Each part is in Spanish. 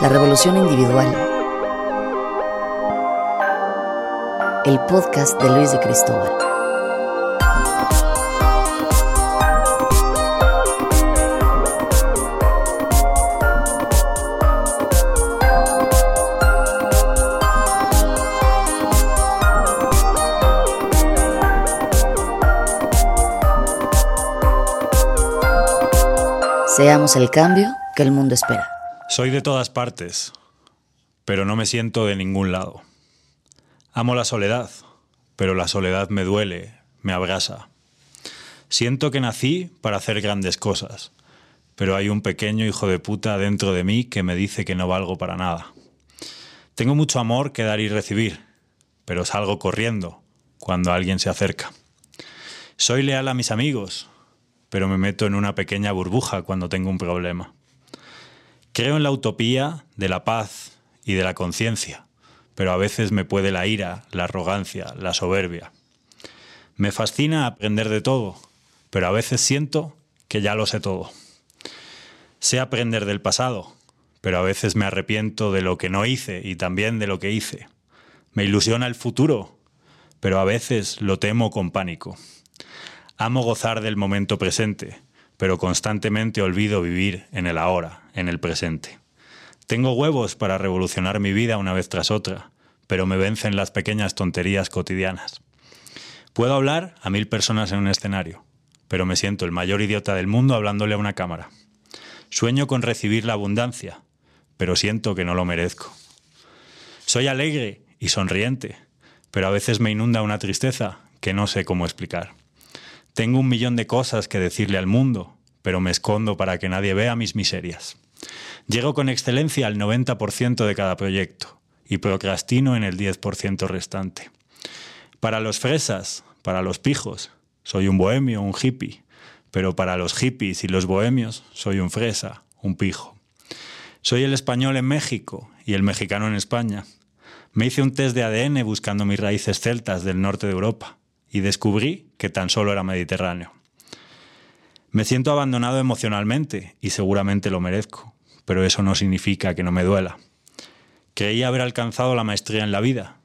La Revolución Individual. El podcast de Luis de Cristóbal. Seamos el cambio que el mundo espera. Soy de todas partes, pero no me siento de ningún lado. Amo la soledad, pero la soledad me duele, me abrasa. Siento que nací para hacer grandes cosas, pero hay un pequeño hijo de puta dentro de mí que me dice que no valgo para nada. Tengo mucho amor que dar y recibir, pero salgo corriendo cuando alguien se acerca. Soy leal a mis amigos, pero me meto en una pequeña burbuja cuando tengo un problema. Creo en la utopía de la paz y de la conciencia, pero a veces me puede la ira, la arrogancia, la soberbia. Me fascina aprender de todo, pero a veces siento que ya lo sé todo. Sé aprender del pasado, pero a veces me arrepiento de lo que no hice y también de lo que hice. Me ilusiona el futuro, pero a veces lo temo con pánico. Amo gozar del momento presente, pero constantemente olvido vivir en el ahora, en el presente. Tengo huevos para revolucionar mi vida una vez tras otra, pero me vencen las pequeñas tonterías cotidianas. Puedo hablar a mil personas en un escenario, pero me siento el mayor idiota del mundo hablándole a una cámara. Sueño con recibir la abundancia, pero siento que no lo merezco. Soy alegre y sonriente, pero a veces me inunda una tristeza que no sé cómo explicar. Tengo un millón de cosas que decirle al mundo, pero me escondo para que nadie vea mis miserias. Llego con excelencia al 90% de cada proyecto y procrastino en el 10% restante. Para los fresas, para los pijos, soy un bohemio, un hippie, pero para los hippies y los bohemios soy un fresa, un pijo. Soy el español en México y el mexicano en España. Me hice un test de ADN buscando mis raíces celtas del norte de Europa y descubrí que tan solo era mediterráneo. Me siento abandonado emocionalmente y seguramente lo merezco, pero eso no significa que no me duela. Creía haber alcanzado la maestría en la vida,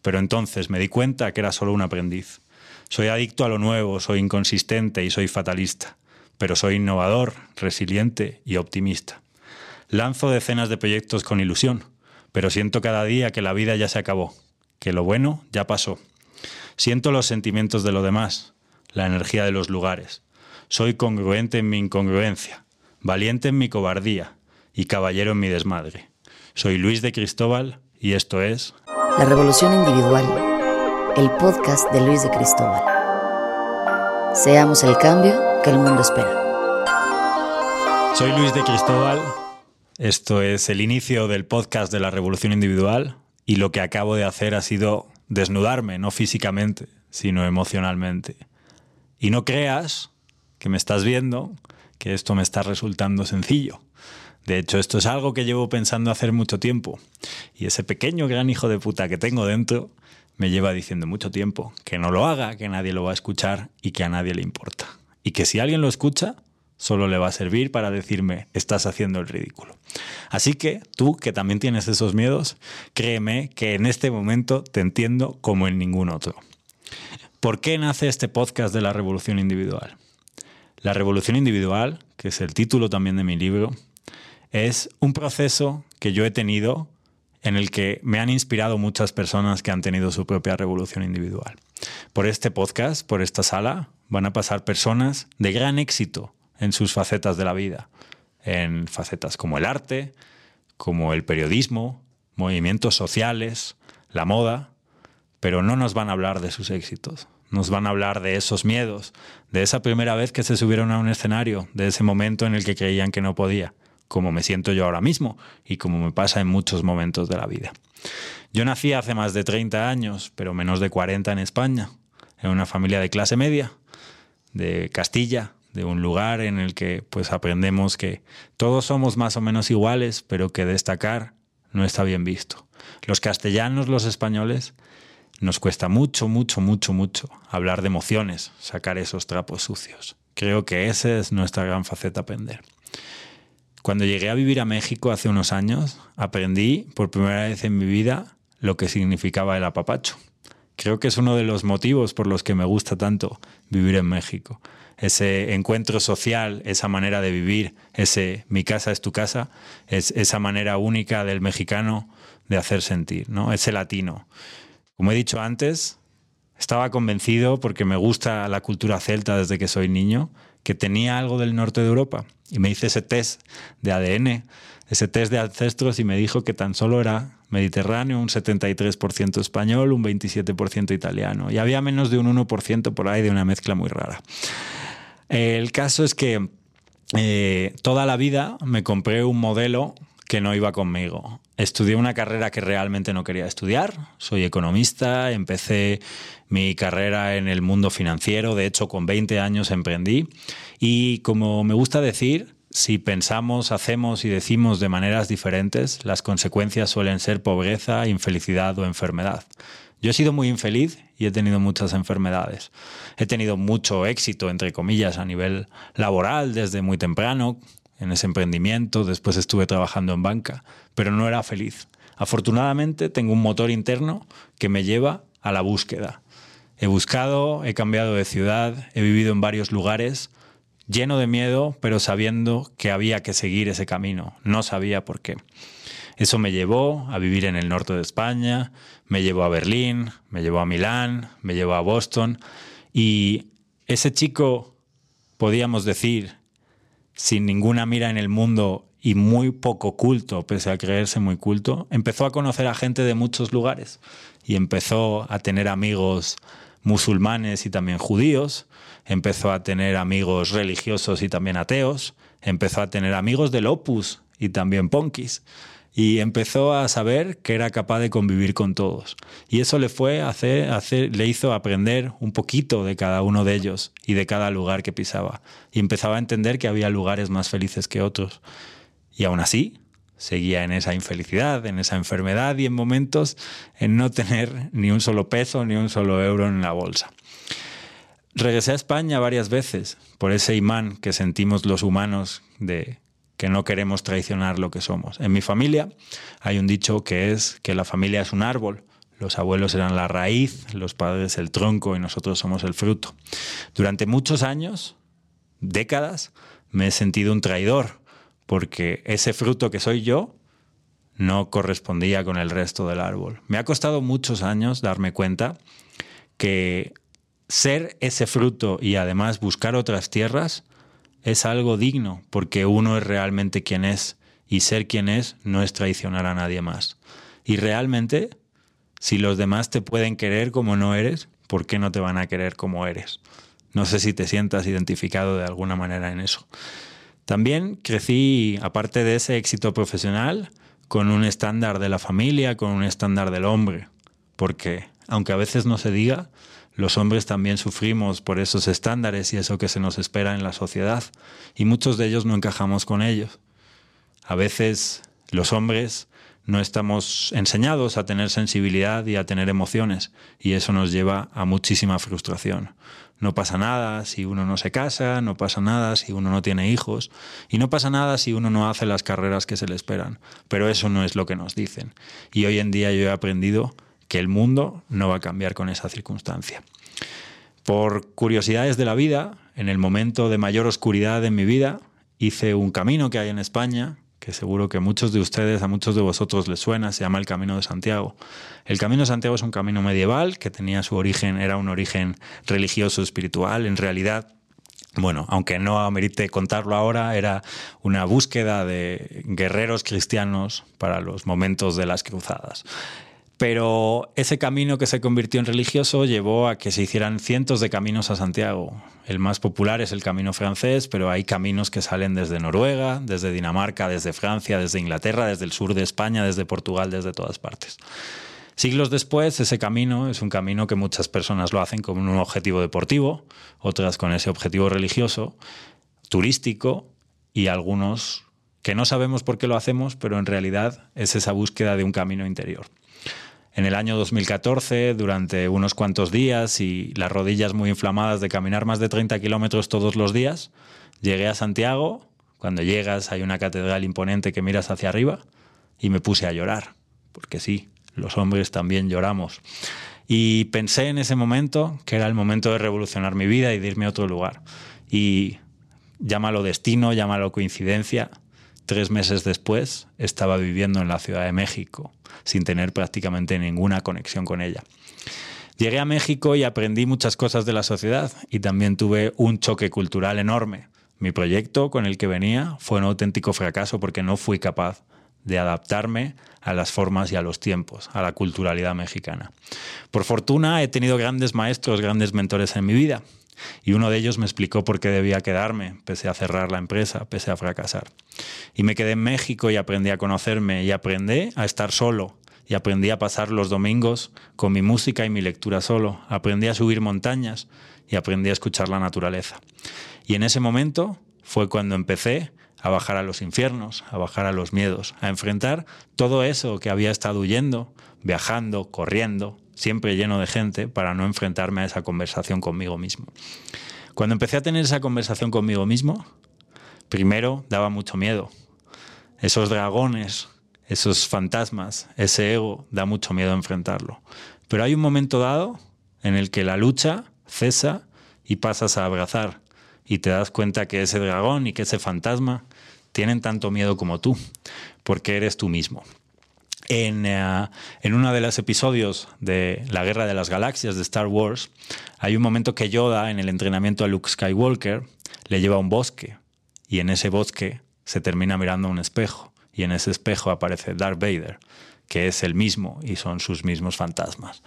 pero entonces me di cuenta que era solo un aprendiz. Soy adicto a lo nuevo, soy inconsistente y soy fatalista, pero soy innovador, resiliente y optimista. Lanzo decenas de proyectos con ilusión, pero siento cada día que la vida ya se acabó, que lo bueno ya pasó Siento los sentimientos de lo demás, la energía de los lugares. Soy congruente en mi incongruencia, valiente en mi cobardía y caballero en mi desmadre. Soy Luis de Cristóbal y esto es... La Revolución Individual, el podcast de Luis de Cristóbal. Seamos el cambio que el mundo espera. Soy Luis de Cristóbal, esto es el inicio del podcast de la Revolución Individual y lo que acabo de hacer ha sido desnudarme, no físicamente, sino emocionalmente. Y no creas que me estás viendo que esto me está resultando sencillo. De hecho, esto es algo que llevo pensando hacer mucho tiempo. Y ese pequeño gran hijo de puta que tengo dentro me lleva diciendo mucho tiempo que no lo haga, que nadie lo va a escuchar y que a nadie le importa. Y que si alguien lo escucha, solo le va a servir para decirme, estás haciendo el ridículo. Así que tú, que también tienes esos miedos, créeme que en este momento te entiendo como en ningún otro. ¿Por qué nace este podcast de la revolución individual? La revolución individual, que es el título también de mi libro, es un proceso que yo he tenido en el que me han inspirado muchas personas que han tenido su propia revolución individual. Por este podcast, por esta sala, van a pasar personas de gran éxito, en sus facetas de la vida, en facetas como el arte, como el periodismo, movimientos sociales, la moda, pero no nos van a hablar de sus éxitos, nos van a hablar de esos miedos, de esa primera vez que se subieron a un escenario, de ese momento en el que creían que no podía, como me siento yo ahora mismo y como me pasa en muchos momentos de la vida. Yo nací hace más de 30 años, pero menos de 40 en España, en una familia de clase media, de Castilla, de un lugar en el que pues aprendemos que todos somos más o menos iguales, pero que destacar no está bien visto. Los castellanos, los españoles, nos cuesta mucho, mucho, mucho, mucho hablar de emociones, sacar esos trapos sucios. Creo que esa es nuestra gran faceta aprender. Cuando llegué a vivir a México hace unos años, aprendí por primera vez en mi vida lo que significaba el apapacho. Creo que es uno de los motivos por los que me gusta tanto vivir en México. Ese encuentro social, esa manera de vivir, ese mi casa es tu casa, es esa manera única del mexicano de hacer sentir, ¿no? Ese latino. Como he dicho antes, estaba convencido, porque me gusta la cultura celta desde que soy niño, que tenía algo del norte de Europa. Y me hice ese test de ADN, ese test de ancestros, y me dijo que tan solo era mediterráneo, un 73% español, un 27% italiano. Y había menos de un 1% por ahí de una mezcla muy rara. El caso es que eh, toda la vida me compré un modelo que no iba conmigo. Estudié una carrera que realmente no quería estudiar. Soy economista, empecé mi carrera en el mundo financiero, de hecho con 20 años emprendí. Y como me gusta decir, si pensamos, hacemos y decimos de maneras diferentes, las consecuencias suelen ser pobreza, infelicidad o enfermedad. Yo he sido muy infeliz y he tenido muchas enfermedades. He tenido mucho éxito, entre comillas, a nivel laboral desde muy temprano, en ese emprendimiento, después estuve trabajando en banca, pero no era feliz. Afortunadamente tengo un motor interno que me lleva a la búsqueda. He buscado, he cambiado de ciudad, he vivido en varios lugares, lleno de miedo, pero sabiendo que había que seguir ese camino. No sabía por qué. Eso me llevó a vivir en el norte de España, me llevó a Berlín, me llevó a Milán, me llevó a Boston. Y ese chico, podíamos decir, sin ninguna mira en el mundo y muy poco culto, pese a creerse muy culto, empezó a conocer a gente de muchos lugares y empezó a tener amigos musulmanes y también judíos, empezó a tener amigos religiosos y también ateos, empezó a tener amigos del opus y también punkis y empezó a saber que era capaz de convivir con todos. Y eso le fue hacer, hacer, le hizo aprender un poquito de cada uno de ellos y de cada lugar que pisaba. Y empezaba a entender que había lugares más felices que otros. Y aún así, seguía en esa infelicidad, en esa enfermedad y en momentos en no tener ni un solo peso ni un solo euro en la bolsa. Regresé a España varias veces por ese imán que sentimos los humanos de que no queremos traicionar lo que somos. En mi familia hay un dicho que es que la familia es un árbol. Los abuelos eran la raíz, los padres el tronco y nosotros somos el fruto. Durante muchos años, décadas, me he sentido un traidor, porque ese fruto que soy yo no correspondía con el resto del árbol. Me ha costado muchos años darme cuenta que ser ese fruto y además buscar otras tierras es algo digno, porque uno es realmente quien es, y ser quien es no es traicionar a nadie más. Y realmente, si los demás te pueden querer como no eres, ¿por qué no te van a querer como eres? No sé si te sientas identificado de alguna manera en eso. También crecí, aparte de ese éxito profesional, con un estándar de la familia, con un estándar del hombre, porque, aunque a veces no se diga, los hombres también sufrimos por esos estándares y eso que se nos espera en la sociedad, y muchos de ellos no encajamos con ellos. A veces los hombres no estamos enseñados a tener sensibilidad y a tener emociones, y eso nos lleva a muchísima frustración. No pasa nada si uno no se casa, no pasa nada si uno no tiene hijos, y no pasa nada si uno no hace las carreras que se le esperan, pero eso no es lo que nos dicen. Y hoy en día yo he aprendido que el mundo no va a cambiar con esa circunstancia. Por curiosidades de la vida, en el momento de mayor oscuridad en mi vida, hice un camino que hay en España, que seguro que a muchos de ustedes, a muchos de vosotros les suena, se llama el Camino de Santiago. El Camino de Santiago es un camino medieval que tenía su origen, era un origen religioso, espiritual, en realidad bueno, aunque no amerite contarlo ahora, era una búsqueda de guerreros cristianos para los momentos de las cruzadas. Pero ese camino que se convirtió en religioso llevó a que se hicieran cientos de caminos a Santiago. El más popular es el camino francés, pero hay caminos que salen desde Noruega, desde Dinamarca, desde Francia, desde Inglaterra, desde el sur de España, desde Portugal, desde todas partes. Siglos después, ese camino es un camino que muchas personas lo hacen con un objetivo deportivo, otras con ese objetivo religioso, turístico y algunos que no sabemos por qué lo hacemos, pero en realidad es esa búsqueda de un camino interior en el año 2014, durante unos cuantos días y las rodillas muy inflamadas de caminar más de 30 kilómetros todos los días, llegué a Santiago Cuando llegas hay una catedral imponente que miras hacia arriba y me puse a llorar, porque sí, los hombres también lloramos. Y pensé en ese momento que era el momento de revolucionar mi vida y de irme a otro lugar. Y llámalo destino, llámalo coincidencia, tres meses después estaba viviendo en la Ciudad de México, sin tener prácticamente ninguna conexión con ella. Llegué a México y aprendí muchas cosas de la sociedad y también tuve un choque cultural enorme. Mi proyecto con el que venía fue un auténtico fracaso porque no fui capaz de adaptarme a las formas y a los tiempos, a la culturalidad mexicana. Por fortuna he tenido grandes maestros, grandes mentores en mi vida y uno de ellos me explicó por qué debía quedarme, pese a cerrar la empresa, pese a fracasar. Y me quedé en México y aprendí a conocerme y aprendí a estar solo. Y aprendí a pasar los domingos con mi música y mi lectura solo. Aprendí a subir montañas y aprendí a escuchar la naturaleza. Y en ese momento fue cuando empecé a bajar a los infiernos, a bajar a los miedos, a enfrentar todo eso que había estado huyendo, viajando, corriendo, siempre lleno de gente, para no enfrentarme a esa conversación conmigo mismo. Cuando empecé a tener esa conversación conmigo mismo, primero daba mucho miedo. Esos dragones, esos fantasmas, ese ego, da mucho miedo enfrentarlo. Pero hay un momento dado en el que la lucha cesa y pasas a abrazar y te das cuenta que ese dragón y que ese fantasma tienen tanto miedo como tú, porque eres tú mismo. En, eh, en, uno de los episodios de La Guerra de las Galaxias de Star Wars, hay un momento que Yoda, en el entrenamiento a Luke Skywalker, le lleva a un bosque y en ese bosque se termina mirando un espejo y en ese espejo aparece Darth Vader, que es el mismo y son sus mismos fantasmas.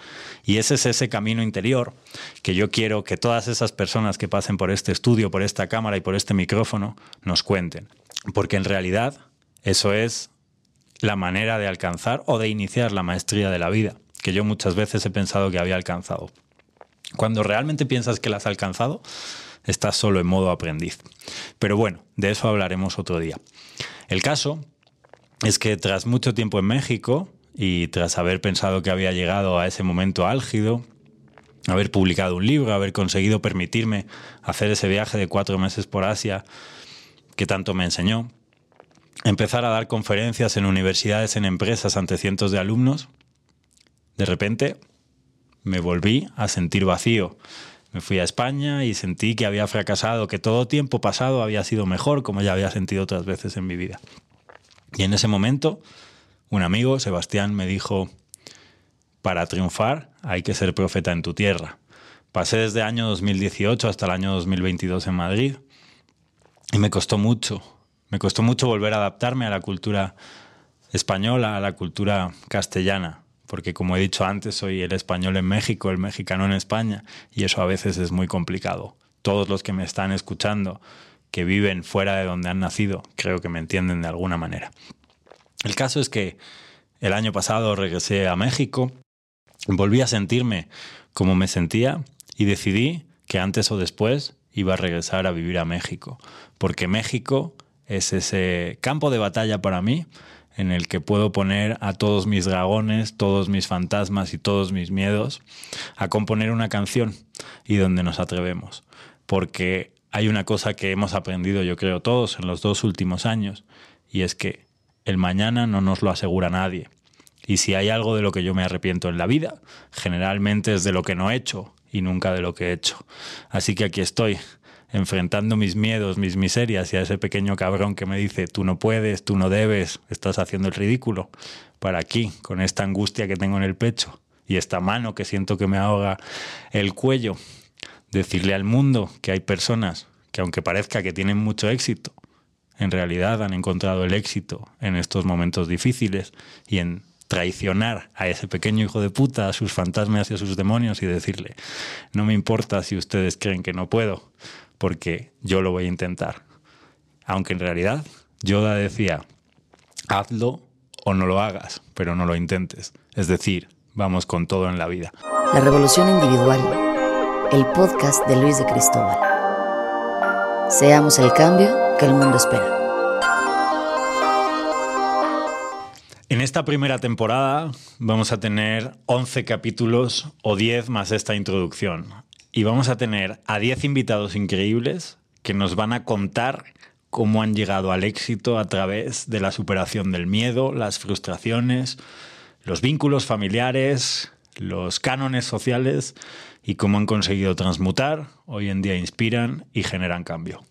Y ese es ese camino interior que yo quiero que todas esas personas que pasen por este estudio, por esta cámara y por este micrófono nos cuenten. Porque en realidad eso es la manera de alcanzar o de iniciar la maestría de la vida, que yo muchas veces he pensado que había alcanzado. Cuando realmente piensas que la has alcanzado, estás solo en modo aprendiz. Pero bueno, de eso hablaremos otro día. El caso es que tras mucho tiempo en México y tras haber pensado que había llegado a ese momento álgido, haber publicado un libro, haber conseguido permitirme hacer ese viaje de cuatro meses por Asia que tanto me enseñó, empezar a dar conferencias en universidades, en empresas ante cientos de alumnos, de repente me volví a sentir vacío. Me fui a España y sentí que había fracasado, que todo tiempo pasado había sido mejor, como ya había sentido otras veces en mi vida. Y en ese momento, un amigo, Sebastián, me dijo, para triunfar hay que ser profeta en tu tierra. Pasé desde el año 2018 hasta el año 2022 en Madrid y me costó mucho, me costó mucho volver a adaptarme a la cultura española, a la cultura castellana, porque como he dicho antes, soy el español en México, el mexicano en España, y eso a veces es muy complicado. Todos los que me están escuchando, que viven fuera de donde han nacido, creo que me entienden de alguna manera. El caso es que el año pasado regresé a México, volví a sentirme como me sentía y decidí que antes o después iba a regresar a vivir a México, porque México es ese campo de batalla para mí en el que puedo poner a todos mis dragones, todos mis fantasmas y todos mis miedos a componer una canción y donde nos atrevemos. Porque hay una cosa que hemos aprendido, yo creo, todos en los dos últimos años, y es que el mañana no nos lo asegura nadie. Y si hay algo de lo que yo me arrepiento en la vida, generalmente es de lo que no he hecho y nunca de lo que he hecho. Así que aquí estoy, enfrentando mis miedos, mis miserias y a ese pequeño cabrón que me dice, tú no puedes, tú no debes, estás haciendo el ridículo, para aquí, con esta angustia que tengo en el pecho y esta mano que siento que me ahoga el cuello, decirle al mundo que hay personas que aunque parezca que tienen mucho éxito, en realidad han encontrado el éxito en estos momentos difíciles y en traicionar a ese pequeño hijo de puta, a sus fantasmas y a sus demonios y decirle, no me importa si ustedes creen que no puedo, porque yo lo voy a intentar. Aunque en realidad Yoda decía, hazlo o no lo hagas, pero no lo intentes. Es decir, vamos con todo en la vida. La Revolución Individual, el podcast de Luis de Cristóbal. Seamos el cambio que el mundo espera. En esta primera temporada vamos a tener 11 capítulos o 10 más esta introducción y vamos a tener a 10 invitados increíbles que nos van a contar cómo han llegado al éxito a través de la superación del miedo, las frustraciones, los vínculos familiares, los cánones sociales y cómo han conseguido transmutar, hoy en día inspiran y generan cambio.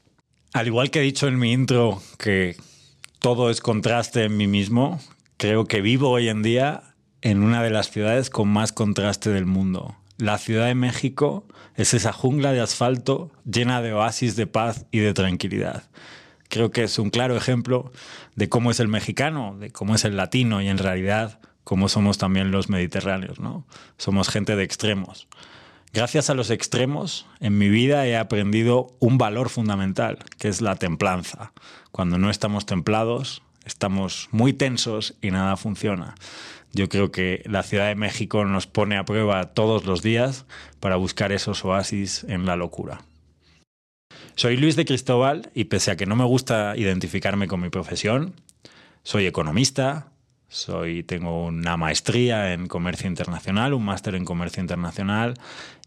Al igual que he dicho en mi intro que todo es contraste en mí mismo, creo que vivo hoy en día en una de las ciudades con más contraste del mundo. La Ciudad de México es esa jungla de asfalto llena de oasis de paz y de tranquilidad. Creo que es un claro ejemplo de cómo es el mexicano, de cómo es el latino y en realidad cómo somos también los mediterráneos, ¿no? Somos gente de extremos. Gracias a los extremos, en mi vida he aprendido un valor fundamental, que es la templanza. Cuando no estamos templados, estamos muy tensos y nada funciona. Yo creo que la Ciudad de México nos pone a prueba todos los días para buscar esos oasis en la locura. Soy Luis de Cristóbal y pese a que no me gusta identificarme con mi profesión, soy economista, soy, tengo una maestría en comercio internacional, un máster en comercio internacional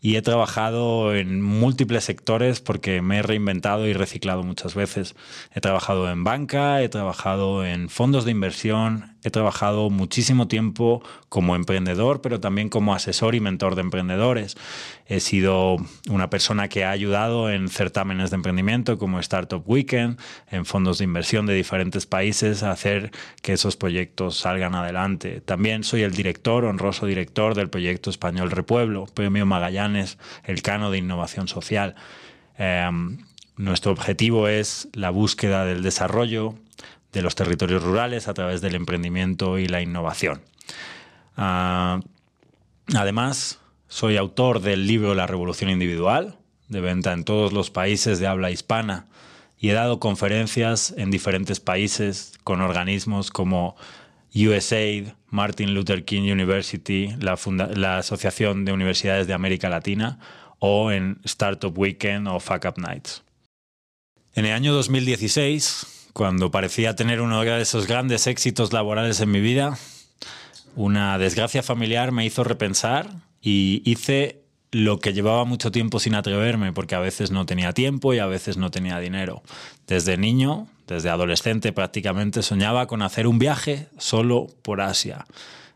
y he trabajado en múltiples sectores porque me he reinventado y reciclado muchas veces. He trabajado en banca, he trabajado en fondos de inversión, he trabajado muchísimo tiempo como emprendedor, pero también como asesor y mentor de emprendedores. He sido una persona que ha ayudado en certámenes de emprendimiento como Startup Weekend, en fondos de inversión de diferentes países a hacer que esos proyectos salgan adelante. También soy el director, honroso director del proyecto español Repueblo, Premio Magallanes el Cano de Innovación Social. Em, nuestro objetivo es la búsqueda del desarrollo de los territorios rurales a través del emprendimiento y la innovación. Ah, además, soy autor del libro La Revolución Individual, de venta en todos los países de habla hispana, y he dado conferencias en diferentes países con organismos como USAID, Martin Luther King University, la, Asociación de Universidades de América Latina, o en Startup Weekend o Fuck Up Nights. En el año 2016, cuando parecía tener uno de esos grandes éxitos laborales en mi vida, una desgracia familiar me hizo repensar y hice lo que llevaba mucho tiempo sin atreverme, porque a veces no tenía tiempo y a veces no tenía dinero. Desde niño desde adolescente prácticamente soñaba con hacer un viaje solo por Asia.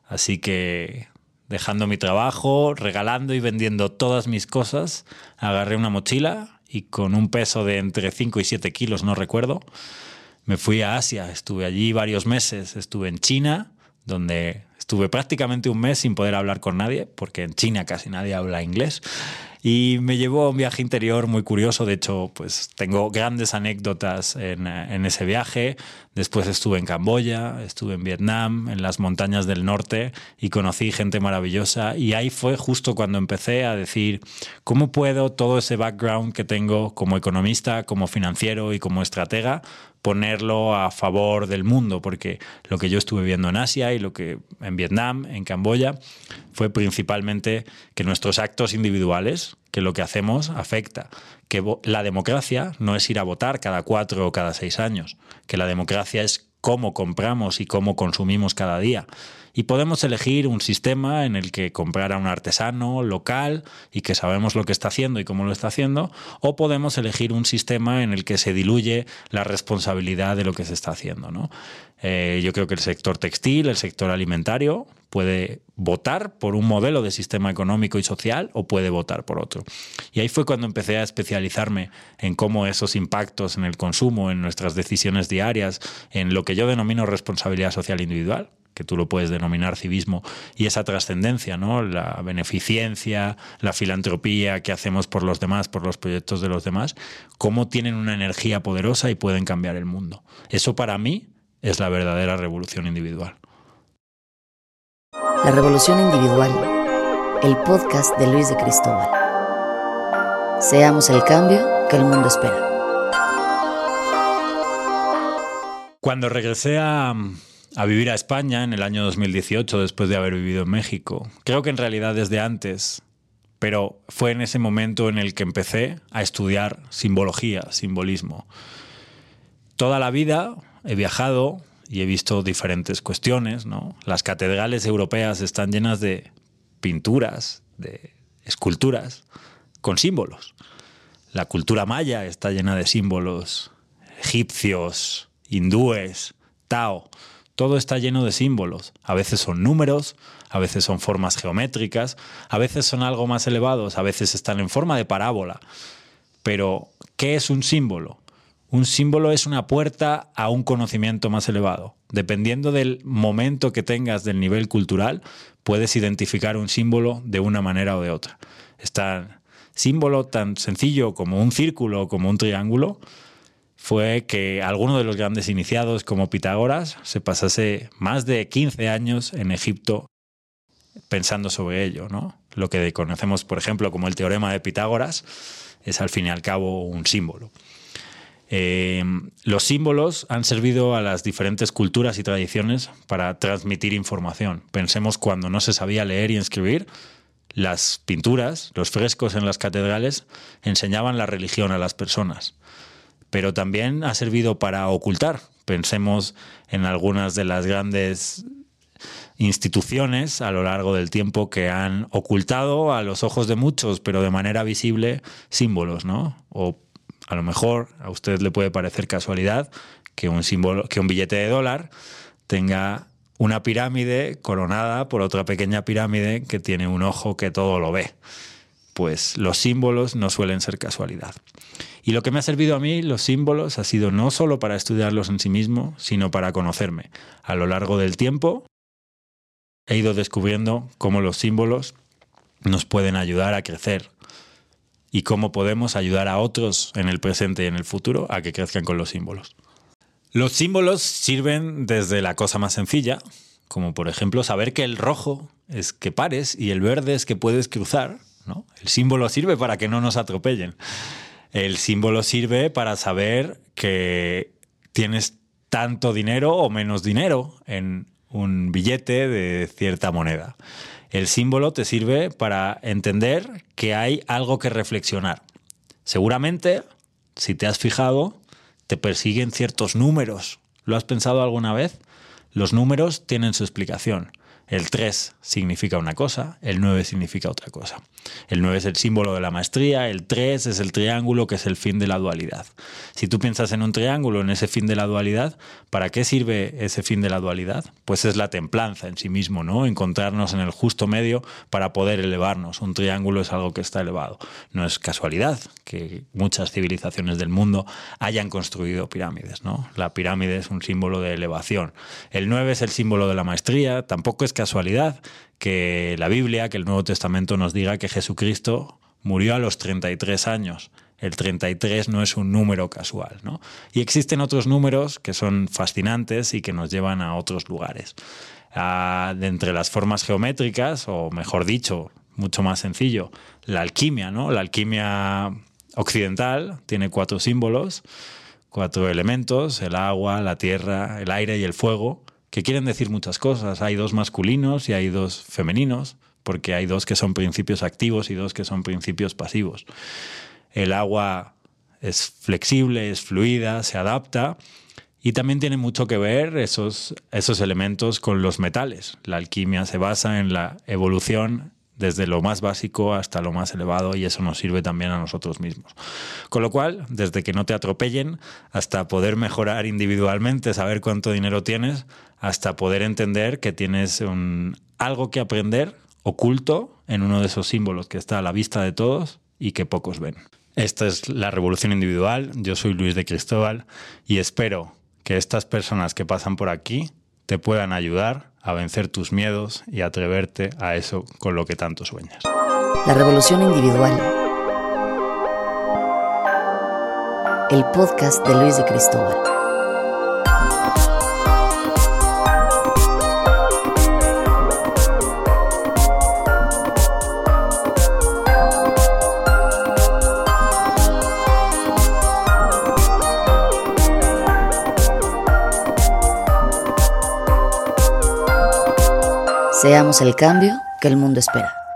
Así que dejando mi trabajo, regalando y vendiendo todas mis cosas, agarré una mochila y con un peso de entre 5 y 7 kilos, no recuerdo, me fui a Asia. Estuve allí varios meses. Estuve en China, donde estuve prácticamente un mes sin poder hablar con nadie, porque en China casi nadie habla inglés. Y me llevó a un viaje interior muy curioso. De hecho, pues tengo grandes anécdotas en, en, ese viaje. Después estuve en Camboya, estuve en Vietnam, en las montañas del norte y conocí gente maravillosa. Y ahí fue justo cuando empecé a decir, ¿cómo puedo todo ese background que tengo como economista, como financiero y como estratega ponerlo a favor del mundo, porque lo que yo estuve viendo en Asia y lo que en Vietnam, en Camboya, fue principalmente que nuestros actos individuales, que lo que hacemos afecta, que la democracia no es ir a votar cada cuatro o cada seis años, que la democracia es cómo compramos y cómo consumimos cada día y podemos elegir un sistema en el que comprar a un artesano local y que sabemos lo que está haciendo y cómo lo está haciendo, o podemos elegir un sistema en el que se diluye la responsabilidad de lo que se está haciendo. ¿no? Eh, yo creo que el sector textil, el sector alimentario, puede votar por un modelo de sistema económico y social o puede votar por otro. Y ahí fue cuando empecé a especializarme en cómo esos impactos en el consumo, en nuestras decisiones diarias, en lo que yo denomino responsabilidad social individual, que tú lo puedes denominar civismo, y esa trascendencia, ¿no? la beneficencia, la filantropía que hacemos por los demás, por los proyectos de los demás, cómo tienen una energía poderosa y pueden cambiar el mundo. Eso para mí es la verdadera revolución individual. La revolución individual, el podcast de Luis de Cristóbal. Seamos el cambio que el mundo espera. Cuando regresé a, a vivir a España en el año 2018 después de haber vivido en México. Creo que en realidad desde antes, pero fue en ese momento en el que empecé a estudiar simbología, simbolismo. Toda la vida he viajado y he visto diferentes cuestiones. ¿no? Las catedrales europeas están llenas de pinturas, de esculturas con símbolos. La cultura maya está llena de símbolos egipcios, hindúes, Tao, todo está lleno de símbolos. A veces son números, a veces son formas geométricas, a veces son algo más elevados, a veces están en forma de parábola. Pero, ¿qué es un símbolo? Un símbolo es una puerta a un conocimiento más elevado. Dependiendo del momento que tengas del nivel cultural, puedes identificar un símbolo de una manera o de otra. Está símbolo tan sencillo como un círculo o como un triángulo fue que alguno de los grandes iniciados como Pitágoras se pasase más de 15 años en Egipto pensando sobre ello. ¿no? Lo que conocemos, por ejemplo, como el teorema de Pitágoras es al fin y al cabo un símbolo. Eh, los símbolos han servido a las diferentes culturas y tradiciones para transmitir información. Pensemos cuando no se sabía leer y escribir, las pinturas, los frescos en las catedrales enseñaban la religión a las personas pero también ha servido para ocultar. Pensemos en algunas de las grandes instituciones a lo largo del tiempo que han ocultado a los ojos de muchos, pero de manera visible, símbolos, ¿no? O a lo mejor a usted le puede parecer casualidad que un símbolo, que un billete de dólar tenga una pirámide coronada por otra pequeña pirámide que tiene un ojo que todo lo ve. Pues los símbolos no suelen ser casualidad. Y lo que me ha servido a mí, los símbolos, ha sido no solo para estudiarlos en sí mismo, sino para conocerme. A lo largo del tiempo he ido descubriendo cómo los símbolos nos pueden ayudar a crecer y cómo podemos ayudar a otros en el presente y en el futuro a que crezcan con los símbolos. Los símbolos sirven desde la cosa más sencilla, como por ejemplo saber que el rojo es que pares y el verde es que puedes cruzar. El símbolo sirve para que no nos atropellen. El símbolo sirve para saber que tienes tanto dinero o menos dinero en un billete de cierta moneda. El símbolo te sirve para entender que hay algo que reflexionar. Seguramente, si te has fijado, te persiguen ciertos números. ¿Lo has pensado alguna vez? Los números tienen su explicación. El 3 significa una cosa, el 9 significa otra cosa. El 9 es el símbolo de la maestría, el 3 es el triángulo que es el fin de la dualidad. Si tú piensas en un triángulo, en ese fin de la dualidad, ¿para qué sirve ese fin de la dualidad? Pues es la templanza en sí mismo, ¿no? Encontrarnos en el justo medio para poder elevarnos. Un triángulo es algo que está elevado. No es casualidad que muchas civilizaciones del mundo hayan construido pirámides, ¿no? La pirámide es un símbolo de elevación. El 9 es el símbolo de la maestría, tampoco es casualidad que la Biblia, que el Nuevo Testamento nos diga que Jesucristo murió a los 33 años. El 33 no es un número casual, ¿no? Y existen otros números que son fascinantes y que nos llevan a otros lugares. Ah, de entre las formas geométricas, o mejor dicho, mucho más sencillo, la alquimia, ¿no? La alquimia occidental tiene cuatro símbolos, cuatro elementos, el agua, la tierra, el aire y el fuego, que quieren decir muchas cosas. Hay dos masculinos y hay dos femeninos, porque hay dos que son principios activos y dos que son principios pasivos. El agua es flexible, es fluida, se adapta y también tiene mucho que ver esos, esos elementos con los metales. La alquimia se basa en la evolución desde lo más básico hasta lo más elevado y eso nos sirve también a nosotros mismos. Con lo cual, desde que no te atropellen hasta poder mejorar individualmente, saber cuánto dinero tienes, hasta poder entender que tienes un, algo que aprender oculto en uno de esos símbolos que está a la vista de todos y que pocos ven. Esta es la revolución individual, yo soy Luis de Cristóbal y espero que estas personas que pasan por aquí te puedan ayudar a vencer tus miedos y atreverte a eso con lo que tanto sueñas. La revolución individual. El podcast de Luis de Cristóbal. Seamos el cambio que el mundo espera.